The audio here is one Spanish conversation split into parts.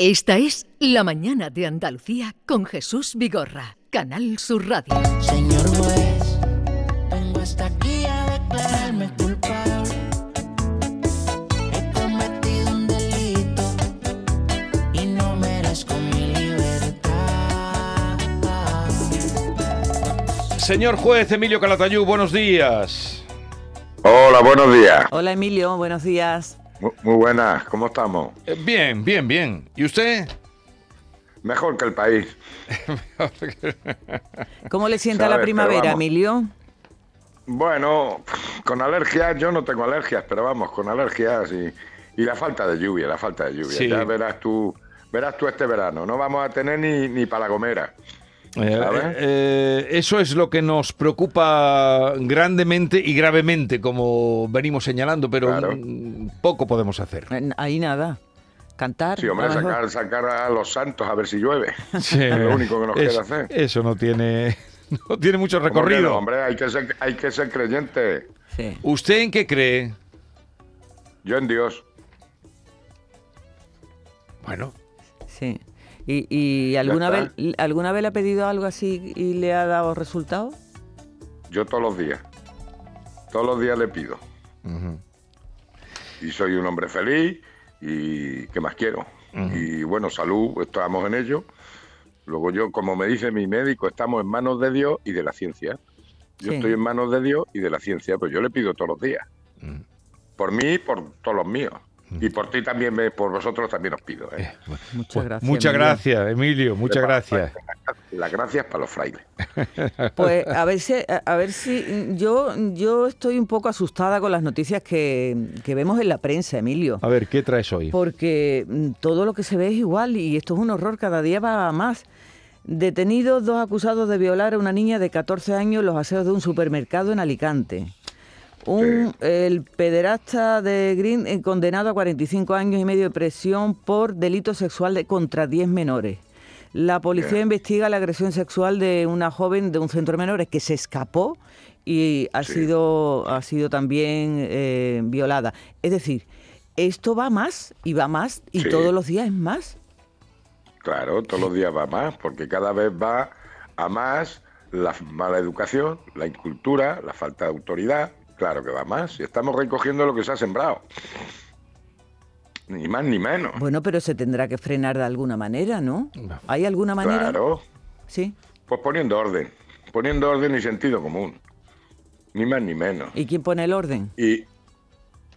Esta es La Mañana de Andalucía con Jesús Vigorra, Canal Sur Radio. Señor juez, vengo hasta aquí a declararme culpable. He cometido un delito y no merezco mi libertad. Señor juez Emilio Calatayú, buenos días. Hola, buenos días. Hola Emilio, buenos días. Mu- Muy buenas, ¿cómo estamos? Eh, Bien, bien, bien. ¿Y usted? Mejor que el país. ¿Cómo le sienta Sabe, la primavera. Emilio? Bueno, con alergias, yo no tengo alergias, pero vamos, con alergias y, y la falta de lluvia, la falta de lluvia. Sí. Ya verás tú, verás tú este verano. No vamos a tener ni, ni para la gomera. Eh, ¿Sabes? eh, eso es lo que nos preocupa grandemente y gravemente, como venimos señalando, pero Claro. mm, poco podemos hacer. Eh, Ahí nada. Cantar. Sí, hombre, a sacar, sacar a los santos a ver si llueve. Sí. Es lo único que nos Eso- queda hacer. Eso no tiene, no tiene mucho ¿Cómo que recorrido. no, hombre, hay que ser, hay que ser creyente. Sí. ¿Usted en qué cree? Yo en Dios. Bueno, sí. ¿Y, y alguna, vez, alguna vez le ha pedido algo así y le ha dado resultado? Yo todos los días. Todos los días le pido. y soy un hombre feliz y ¿qué más quiero? Y bueno, salud, estamos en ello. Luego yo, como me dice mi médico, estamos en manos de Dios y de la ciencia. Yo Sí. estoy en manos de Dios y de la ciencia, pues yo le pido todos los días. Por mí y por todos los míos. Y por ti también, me- por vosotros también os pido. ¿eh? Muchas Pues, gracias. muchas Emilio. gracias, Emilio, muchas gracias. Las gracias para los frailes. Pues a ver si, a, ver si yo, yo estoy un poco asustada con las noticias que, que vemos en la prensa, Emilio. A ver, ¿qué traes hoy? Porque mm, todo lo que se ve es igual y esto es un horror, cada día va a más. Detenidos dos acusados de violar a una niña de 14 años en los aseos de un supermercado en Alicante. Un, El pederasta de Green eh, condenado a 45 años y medio de prisión por delito sexual de, contra 10 menores. La policía Bien. investiga la agresión sexual de una joven de un centro de menores que se escapó y ha, Sí. sido, ha sido también eh, violada. Es decir, esto va más y va más y Sí. todos los días es más. Claro, todos los días va más, porque cada vez va a más la mala educación, la incultura, la falta de autoridad. Claro que va más. Y estamos recogiendo lo que se ha sembrado. Ni más ni menos. Bueno, pero se tendrá que frenar de alguna manera, ¿no? ¿Hay alguna manera? Claro. Sí. Pues poniendo orden. Poniendo orden y sentido común. Ni más ni menos. ¿Y quién pone el orden? Y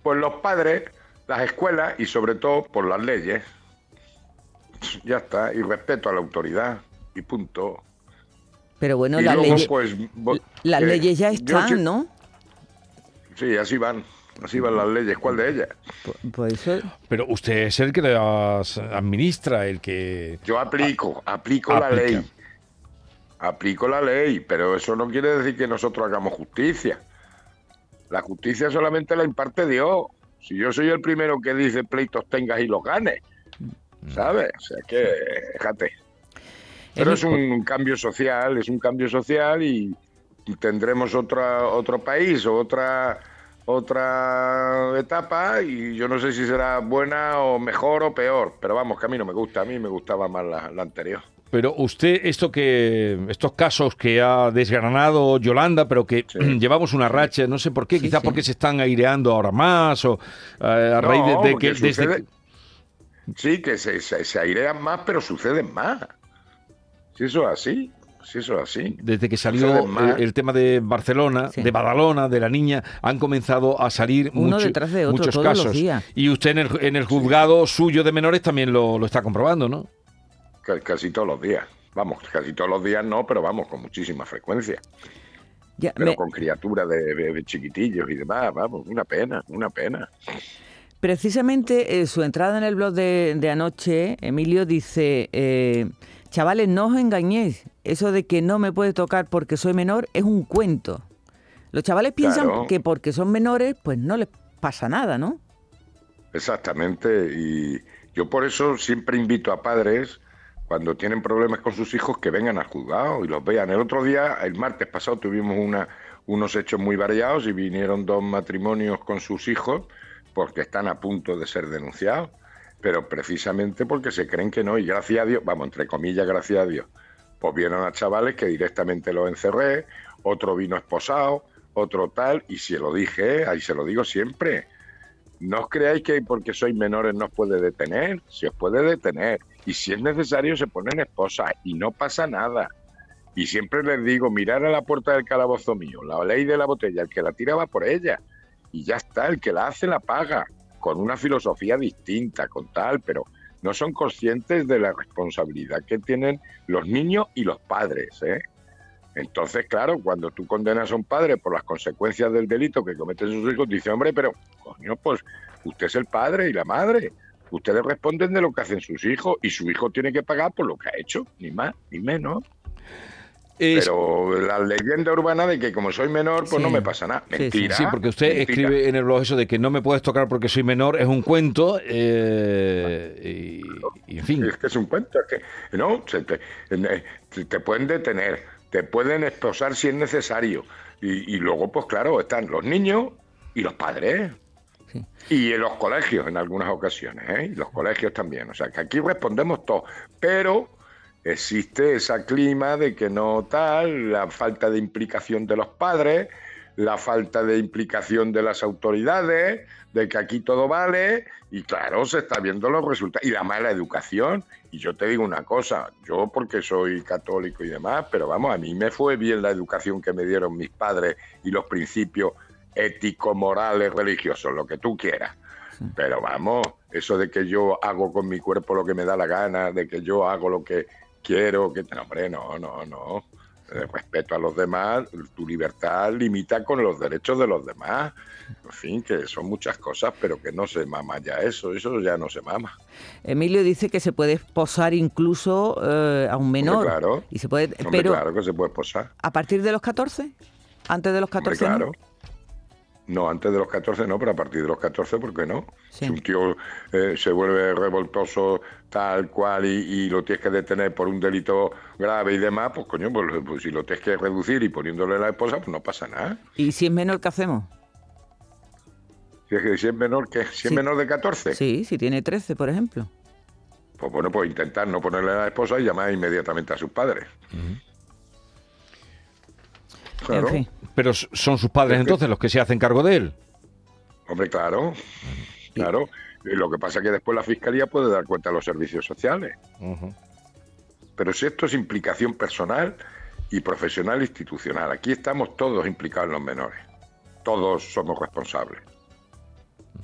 pues los padres, las escuelas y sobre todo por las leyes. Ya está. Y respeto a la autoridad. Y punto. Pero bueno, y las luego, leyes, pues, las eh, leyes ya están, sí- ¿no? Sí, así van. Así van las leyes. ¿Cuál de ellas? Pu- Pues eso, Pero usted es el que las administra, el que... Yo aplico, aplico la ley. Aplico la ley, pero eso no quiere decir que nosotros hagamos justicia. La justicia solamente la imparte Dios. Si yo soy el primero que dice pleitos tengas y los ganes, ¿sabes? O sea que, fíjate. Pero es un cambio social, es un cambio social y tendremos otra, otro país o otra otra etapa y yo no sé si será buena o mejor o peor, pero vamos, que a mí no me gusta, a mí me gustaba más la, la anterior. Pero usted, esto que, estos casos que ha desgranado Yolanda, pero que Sí. llevamos una racha, no sé por qué, Sí, quizás sí. porque se están aireando ahora más o eh, a No, raíz de, que desde Sí, que se, se, se airean más, pero suceden más. Si eso es así, si eso es así. Desde que salió el, el tema de Barcelona, Sí. de Badalona, de la niña, han comenzado a salir Uno mucho- detrás de otro, muchos todos los casos. días. Y usted en el, en el juzgado suyo de menores también lo, lo está comprobando, ¿no? Ca- Casi todos los días. Vamos, casi todos los días no, pero vamos, con muchísima frecuencia. ya, Pero me- con criaturas de, de- de chiquitillos y demás, vamos, una pena, una pena. precisamente eh, su entrada en el blog de, de anoche, Emilio dice, eh, chavales, no os engañéis, eso de que no me puede tocar porque soy menor es un cuento. Los chavales piensan Claro. que porque son menores, pues no les pasa nada, ¿no? Exactamente, y yo por eso siempre invito a padres cuando tienen problemas con sus hijos que vengan al juzgado y los vean. El otro día, el martes pasado, tuvimos una, unos hechos muy variados y vinieron dos matrimonios con sus hijos porque están a punto de ser denunciados. pero precisamente porque se creen que no, y gracias a Dios, vamos, entre comillas, gracias a Dios, pues vieron a chavales que directamente los encerré, otro vino esposado, otro tal, y se lo dije, ahí se lo digo siempre, no os creáis que porque sois menores no os puede detener, se os puede detener, y si es necesario se ponen esposas, y no pasa nada. Y siempre les digo, mirar a la puerta del calabozo mío, la ley de la botella, el que la tira va por ella, y ya está, el que la hace la paga, con una filosofía distinta, con tal, pero no son conscientes de la responsabilidad que tienen los niños y los padres. ¿eh? Entonces, claro, cuando tú condenas a un padre por las consecuencias del delito que cometen sus hijos, dice, hombre, pero, coño, pues usted es el padre y la madre. Ustedes responden de lo que hacen sus hijos y su hijo tiene que pagar por lo que ha hecho, ni más ni menos. Es- Pero la leyenda urbana de que como soy menor, pues Sí. no me pasa nada. Sí, sí. Mentira. Sí, porque usted mentira. escribe en el blog eso de que no me puedes tocar porque soy menor, es un cuento, eh, y, y en fin. Es que es un cuento, es que no, se te, eh, te- te pueden detener, te pueden esposar si es necesario. Y, y luego, pues claro, están los niños y los padres. Sí. Y en los colegios en algunas ocasiones, ¿eh? Y los colegios también. O sea, que aquí respondemos todos. Pero existe ese clima de que no tal, la falta de implicación de los padres, la falta de implicación de las autoridades, de que aquí todo vale, y claro, se está viendo los resultados, y la mala educación. Y yo te digo una cosa, yo porque soy católico y demás, pero vamos, a mí me fue bien la educación que me dieron mis padres y los principios éticos, morales, religiosos, lo que tú quieras. Pero vamos, eso de que yo hago con mi cuerpo lo que me da la gana, de que yo hago lo que quiero, que no, hombre, no, no, no. El respeto a los demás, tu libertad limita con los derechos de los demás. En fin, que son muchas cosas, pero que no se mama ya eso, eso ya no se mama. Emilio dice que se puede posar incluso eh, a un menor. claro. Y se puede, Hombre, pero claro que se puede posar. a partir de los 14, antes de los Hombre, 14 no? claro. No, antes de los 14 no, pero a partir de los 14, ¿por qué no? Sí. Si un tío eh, se vuelve revoltoso tal cual y, y lo tienes que detener por un delito grave y demás, pues coño, pues, pues si lo tienes que reducir y poniéndole la esposa, pues no pasa nada. ¿Y si es menor, qué hacemos? Si es, que- si es menor que si es menor de 14, Sí, si tiene 13, por ejemplo. pues bueno, pues intentar no ponerle a la esposa y llamar inmediatamente a sus padres. Claro. En fin. Pero son sus padres Es que- entonces los que se hacen cargo de él. Hombre, claro, claro. Y Lo que pasa es que después la fiscalía puede dar cuenta a los servicios sociales. Pero si esto es implicación personal y profesional institucional, aquí estamos todos implicados en los menores. Todos somos responsables.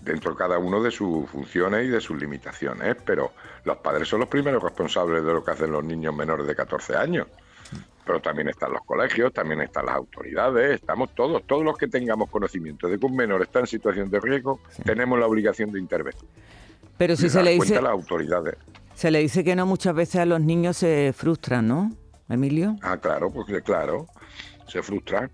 Dentro cada uno de sus funciones y de sus limitaciones, pero los padres son los primeros responsables de lo que hacen los niños menores de 14 años. Pero también están los colegios, también están las autoridades, estamos todos, todos los que tengamos conocimiento de que un menor está en situación de riesgo, tenemos la obligación de intervenir. Pero si se le, cuenta dice, a las autoridades. se le dice que no, muchas veces a los niños se frustran, ¿no, Emilio? Ah, claro, porque claro, se frustran.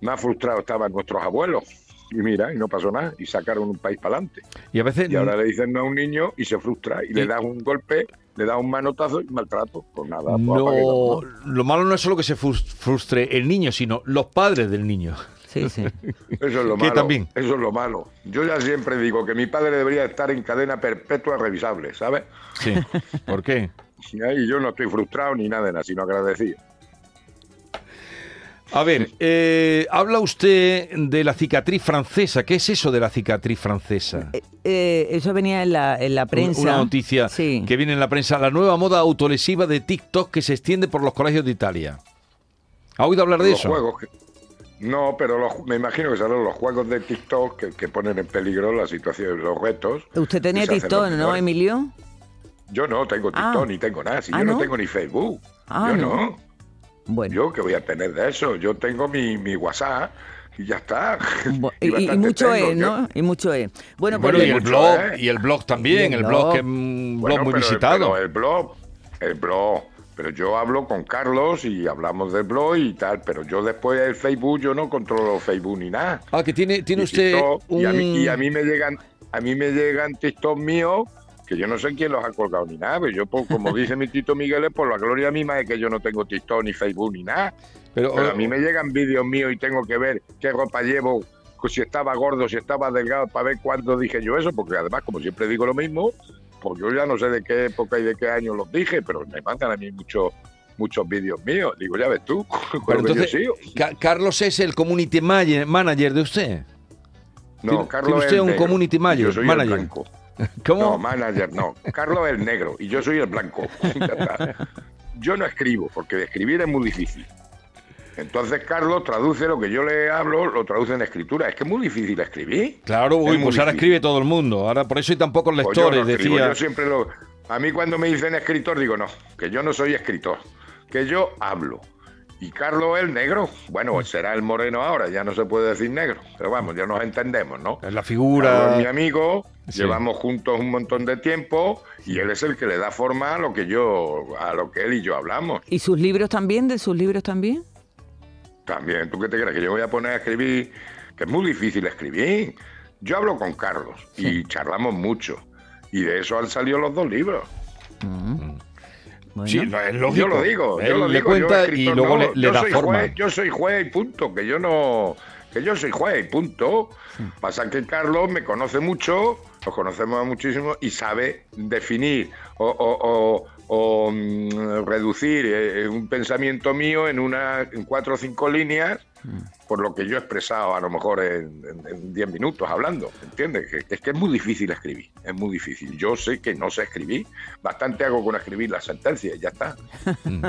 Más frustrados estaban nuestros abuelos. Y mira, y no pasó nada, y sacaron un país para adelante. Y a veces Y ahora le dicen no a un niño y se frustra, y le das un golpe, le das un manotazo y maltrato. Pues nada, pues no, lo malo no es solo que se frus- frustre el niño, sino los padres del niño. Sí, sí. Eso es lo que malo. también. Eso es lo malo. Yo ya siempre digo que mi padre debería estar en cadena perpetua revisable, ¿sabes? Sí. ¿Por qué? Y yo no estoy frustrado ni nada de nada, sino agradecido. A ver, eh, habla usted de la cicatriz francesa. ¿Qué es eso de la cicatriz francesa? Eh, eh, eso venía en la, en la prensa. Una noticia Sí. que viene en la prensa. La nueva moda autolesiva de TikTok que se extiende por los colegios de Italia. ¿Ha oído hablar de los eso? juegos que- No, pero los- me imagino que serán los juegos de TikTok que, que ponen en peligro la situación, los retos. Usted tenía TikTok, ¿no. Emilio? Yo no tengo Ah. TikTok ni tengo nada. Si Ah, yo no, ¿no? tengo ni Facebook. Ah, yo no. no. Bueno. Yo que voy a tener de eso. Yo tengo mi, mi WhatsApp y ya está. Y y, y bastante mucho tengo. es, Yo- ¿no? Y mucho es. Bueno, pues Bueno, y el blog, ¿eh? y el blog también, el el blog blog. que es un Bueno, blog muy pero- visitado. pero el blog, el blog. Pero yo hablo con Carlos y hablamos del blog y tal. Pero yo después el Facebook, yo no controlo Facebook ni nada. Ah, que tiene, tiene y usted TikTok, un... y, a mí, y a mí me llegan a mí me llegan TikTok míos que yo no sé quién los ha colgado ni nada pero yo pues, como dice mi Tito Miguel es por la gloria misma de que yo no tengo TikTok ni Facebook ni nada Pero, pero a mí me llegan vídeos míos y tengo que ver qué ropa llevo pues, si estaba gordo si estaba delgado para ver cuándo dije yo eso porque además como siempre digo lo mismo porque yo ya no sé de qué época y de qué año los dije, pero me mandan a mí muchos muchos vídeos míos. Digo, ya ves tú, Pero yo entonces, sigo. Ca- Carlos es el community ma- manager de usted. No, Carlos es un community manager, Yo soy manager. el blanco. ¿Cómo? No, manager no. Carlos es el negro y yo soy el blanco. Yo no escribo, porque escribir es muy difícil. Entonces Carlos traduce lo que yo le hablo, lo traduce en escritura. Es que es muy difícil escribir. Claro, uy, Es pues ahora difícil. escribe todo el mundo. Ahora por eso hay tan pocos Pues lectores, yo no escribo, decía. yo siempre lo. A mí cuando me dicen escritor digo no, que yo no soy escritor, que yo hablo. Y Carlos el negro, bueno, será el moreno ahora, ya no se puede decir negro, pero vamos, ya nos entendemos, ¿no? Es la Carlos figura. es mi amigo, Sí. llevamos juntos un montón de tiempo y él es el que le da forma a lo que yo, a lo que él y yo hablamos. ¿Y sus libros también? ¿De sus libros también? También, ¿tú qué te crees? Que yo voy a poner a escribir, que es muy difícil escribir. Yo hablo con Carlos y charlamos mucho. Y de eso han salido los dos libros. Sí, no, es lógico. Yo lo digo, yo Él lo le digo. yo cuenta y escritor luego no, le, le yo da forma. Juez, yo soy juez y punto, que yo no, que yo soy juez y punto. Pasa que Carlos me conoce mucho, nos conocemos muchísimo y sabe definir o, o- o- o, mm, reducir eh, un pensamiento mío en una, en cuatro o cinco líneas. Por lo que yo he expresado a lo mejor en en- en diez minutos hablando, ¿entiendes? Que, que es que es muy difícil escribir, es muy difícil. Yo sé que no sé escribir, bastante hago con escribir las sentencias y ya está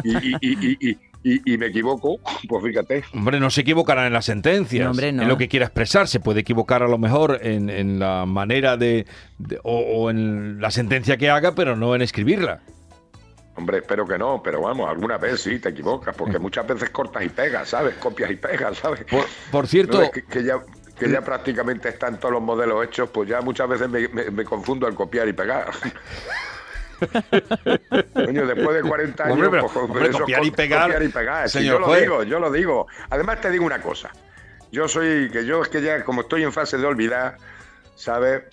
y, y- y- y- y- y- y me equivoco, pues fíjate. Hombre, no se equivocará en las sentencias. No, hombre, no. En lo que quiera expresar. Se puede equivocar a lo mejor en, en la manera de. de- o, o en la sentencia que haga, pero no en escribirla. Hombre, espero que no, pero vamos, alguna vez sí te equivocas, porque muchas veces cortas y pegas, ¿sabes? Copias y pegas, ¿sabes? Por, por cierto, No, que, que ya, que ya prácticamente están todos los modelos hechos, pues ya muchas veces me, me- me confundo al copiar y pegar. Coño, después de 40 años, Hombre, pero- pues, hombre, eso copiar y pegar, copiar y pegar. Sí, señor yo lo digo, yo lo digo. Además te digo una cosa. Yo soy, que yo es que ya como estoy en fase de olvidar, ¿sabes?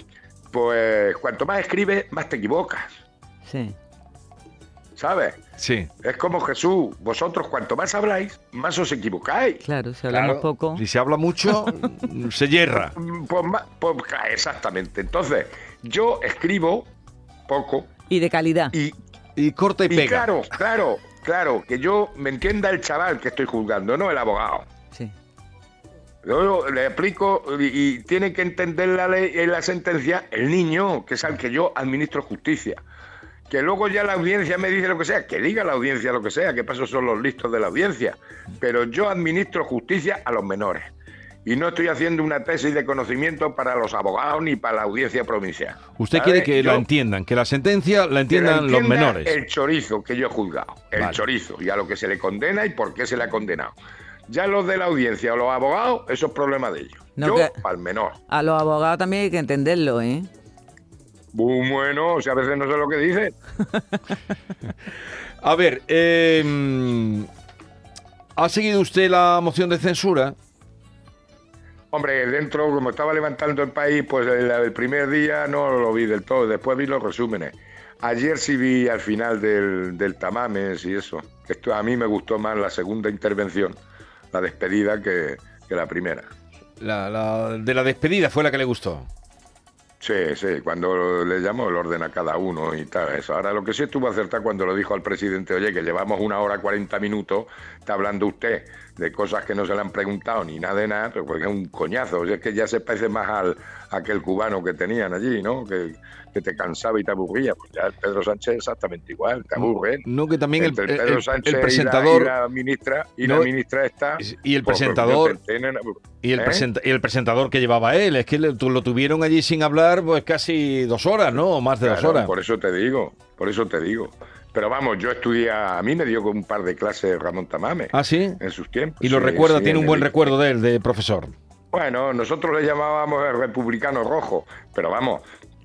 Pues cuanto más escribes, más te equivocas, sí. ¿Sabes? sí. Es como Jesús, vosotros cuanto más habláis, más os equivocáis. Claro, si hablamos Claro, poco. Si se habla mucho, se hierra. Pues, pues, exactamente. Entonces, yo escribo poco Y de calidad. y, Y corta y, y pega. claro, claro, claro, que yo me entienda el chaval que estoy juzgando, no el abogado. Sí. Yo le explico y, y tiene que entender la ley y la sentencia el niño, que es al que yo administro justicia. Que luego ya la audiencia me dice lo que sea, que diga la audiencia lo que sea, que paso son los listos de la audiencia. Pero yo administro justicia a los menores. Y no estoy haciendo una tesis de conocimiento para los abogados ni para la audiencia provincial. Usted quiere que Yo- la entiendan, que la sentencia la entiendan los menores. El chorizo que yo he juzgado, el Vale. chorizo, y a lo que se le condena y por qué se le ha condenado. Ya los de la audiencia o los abogados, eso es problema de ellos. No, yo, al menor. A los abogados también hay que entenderlo, ¿eh? Bueno, sea, a veces no sé lo que dicen. A ver, eh, ¿ha seguido usted la moción de censura? Hombre, dentro, como estaba levantando el país, pues el, el primer día no lo vi del todo, después vi los resúmenes. Ayer sí vi al final del, del Tamames y eso. Esto a mí me gustó más la segunda intervención, la despedida, que, que la primera. La, la- de la despedida fue la que le gustó. Sí, sí, cuando le llamó el orden a cada uno y tal, eso. Ahora, lo que sí estuvo acertado cuando lo dijo al presidente, oye, que llevamos una hora 40 minutos, está hablando usted de cosas que no se le han preguntado ni nada de nada, porque es un coñazo. O sea, es que ya se parece más al aquel cubano que tenían allí, ¿no? Que, que te cansaba y te aburría. Pues ya el Pedro Sánchez exactamente igual, te aburre. No, que también el, Entre el- Pedro el- Sánchez el y la- presentador y la, ministra y No, la ministra está y el pues, presentador pues, tienen- y el, ¿eh? presenta- y el presentador que llevaba él, es que le- lo tuvieron allí sin hablar pues casi dos horas, ¿no? O más de dos horas. Por eso te digo, por eso te digo. Pero vamos, yo estudié, a mí me dio un par de clases Ramón Tamame Ah, sí. en sus tiempos. Y lo Sí, recuerda, sí, tiene en un buen el- recuerdo de él, de profesor. Bueno, nosotros le llamábamos el republicano rojo, pero vamos,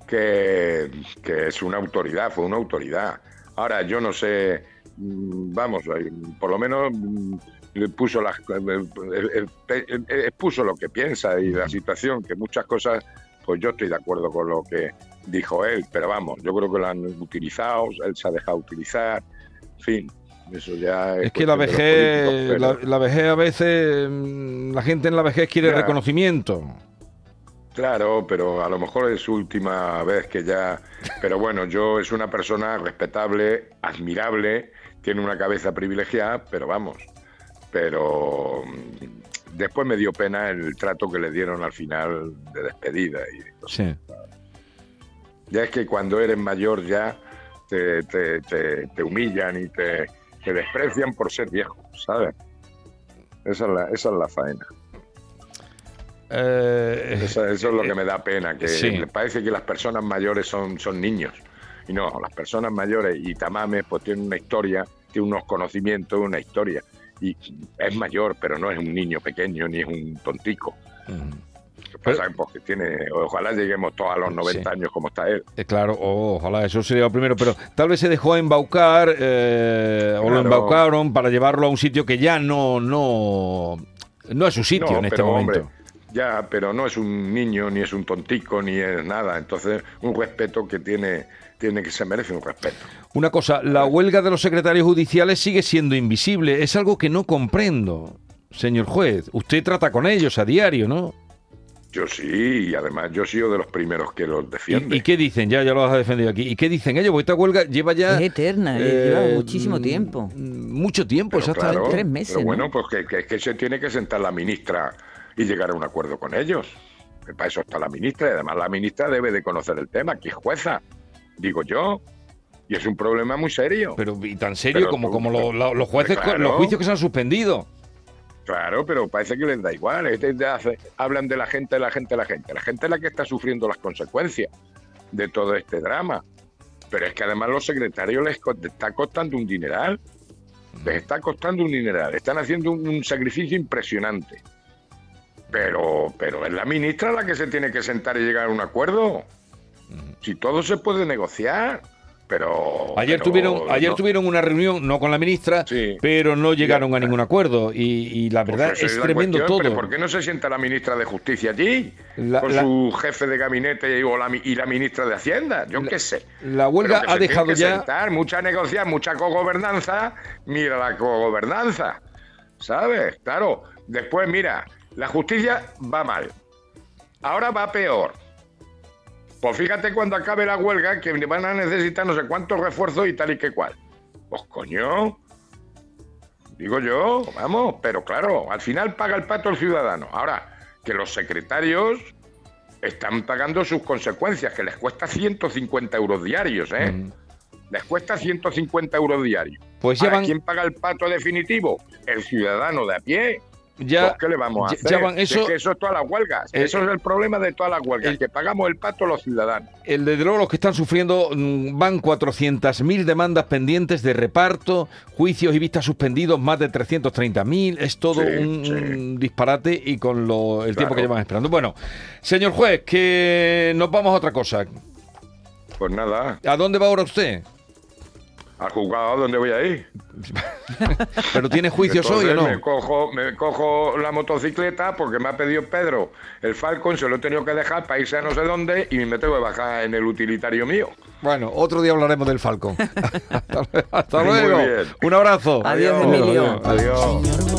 que, que es una autoridad, fue una autoridad. Ahora, yo no sé, mm, vamos, eh, por lo menos puso expuso lo que piensa y la situación, que muchas cosas, pues yo estoy de acuerdo con lo que dijo él, pero vamos, yo creo que lo han utilizado, él se ha dejado utilizar, en fin, eso ya es, Es que la vejez, la, la vejez a veces, mm, la gente en la vejez quiere Ya. reconocimiento. Claro, pero a lo mejor es su última vez que ya... Pero bueno, yo es una persona respetable, admirable, tiene una cabeza privilegiada, pero vamos. Pero mm, después me dio pena el trato que le dieron al final de despedida. Y, Sí. ya es que cuando eres mayor ya te, te- te- te humillan y te, te desprecian por ser viejo, ¿sabes? Esa es la, esa es la faena. Eh, Eso, eso es lo que me da pena, que Sí. parece que las personas mayores son, son niños. Y no, las personas mayores y Tamames pues tienen una historia, tiene unos conocimientos, una historia. Y es mayor, pero no es un niño pequeño ni es un tontico. mm, Lo que pasa es porque tiene, ojalá lleguemos todos a los 90 Sí. años como está él. eh, claro, oh, ojalá eso sería lo primero, pero tal vez se dejó embaucar eh, o lo embaucaron para llevarlo a un sitio que ya no, no, no es su sitio No, en este pero, momento. hombre, ya, pero no es un niño, ni es un tontico, ni es nada. Entonces, un respeto que tiene, tiene que se merece un respeto. Una cosa, la huelga de los secretarios judiciales sigue siendo invisible. Es algo que no comprendo, señor juez. Usted trata con ellos a diario, ¿no? Yo sí, y además yo he sido de los primeros que los defiende. ¿Y, y qué dicen? Ya, ya lo has defendido aquí. ¿Y qué dicen ellos? Porque esta huelga lleva ya... Es eterna, eh, lleva muchísimo tiempo. mm, Mucho tiempo, exactamente. claro, Tres meses, Pero ¿no? bueno, pues que, que- que se tiene que sentar la ministra y llegar a un acuerdo con ellos. Que para eso está la ministra y además la ministra debe de conocer el tema, que es jueza, digo yo. Y es un problema muy serio. Pero y tan serio Pero como, como lo- lo- los jueces, Claro. los juicios que se han suspendido. Claro, pero parece que les da igual. Hablan de la gente, de la gente, de la gente. La gente es la que está sufriendo las consecuencias de todo este drama. Pero es que además los secretarios les está costando un dineral. Les está costando un dineral. Están haciendo un, un sacrificio impresionante. Pero, pero es la ministra la que se tiene que sentar y llegar a un acuerdo. Si todo se puede negociar. Pero. Ayer pero tuvieron, ayer no. tuvieron una reunión, no con la ministra, Sí. pero no llegaron a ningún acuerdo. Y, y la Pues verdad es la tremendo cuestión, Pero todo. ¿por qué no se sienta la ministra de Justicia allí? La- con la- su jefe de gabinete o y la ministra de Hacienda. Yo qué sé. La huelga Pero ha dejado que ya. sentar, mucha negociación, mucha cogobernanza. Mira la cogobernanza. ¿Sabes? Claro. Después, mira, la justicia va mal. Ahora va peor. Pues fíjate cuando acabe la huelga que van a necesitar no sé cuántos refuerzos y tal y que cual. Pues coño. Digo yo, vamos, pero claro, al final paga el pato el ciudadano. Ahora, que los secretarios están pagando sus consecuencias, que les cuesta 150 euros diarios, ¿eh? Mm. Les cuesta 150 euros diarios. Pues Ahora, ya van, ¿Quién paga el pato definitivo? El ciudadano de a pie. Ya, ¿Qué le vamos a ya- hacer? ya van, eso- es que eso es todas las huelgas. Eh, eso es el problema de todas las huelgas, el- que pagamos el pato los ciudadanos. el de luego los que están sufriendo mm, van 400.000 demandas pendientes de reparto, juicios y vistas suspendidos, más de 330.000. Es todo Sí, un, sí. un disparate y con lo, el tiempo que llevan esperando. Bueno, señor juez, que nos vamos a otra cosa. Pues nada, ¿A dónde va ahora usted? Al juzgado, ¿dónde voy a ir? ¿Pero tiene juicios hoy o Entonces no? Me cojo, me cojo la motocicleta porque me ha pedido Pedro el Falcon, se lo he tenido que dejar para irse a no sé dónde y me tengo que bajar en el utilitario mío. Bueno, otro día hablaremos del Falcon. hasta luego. hasta. Un abrazo. Adiós, Emilio. Adiós. Señor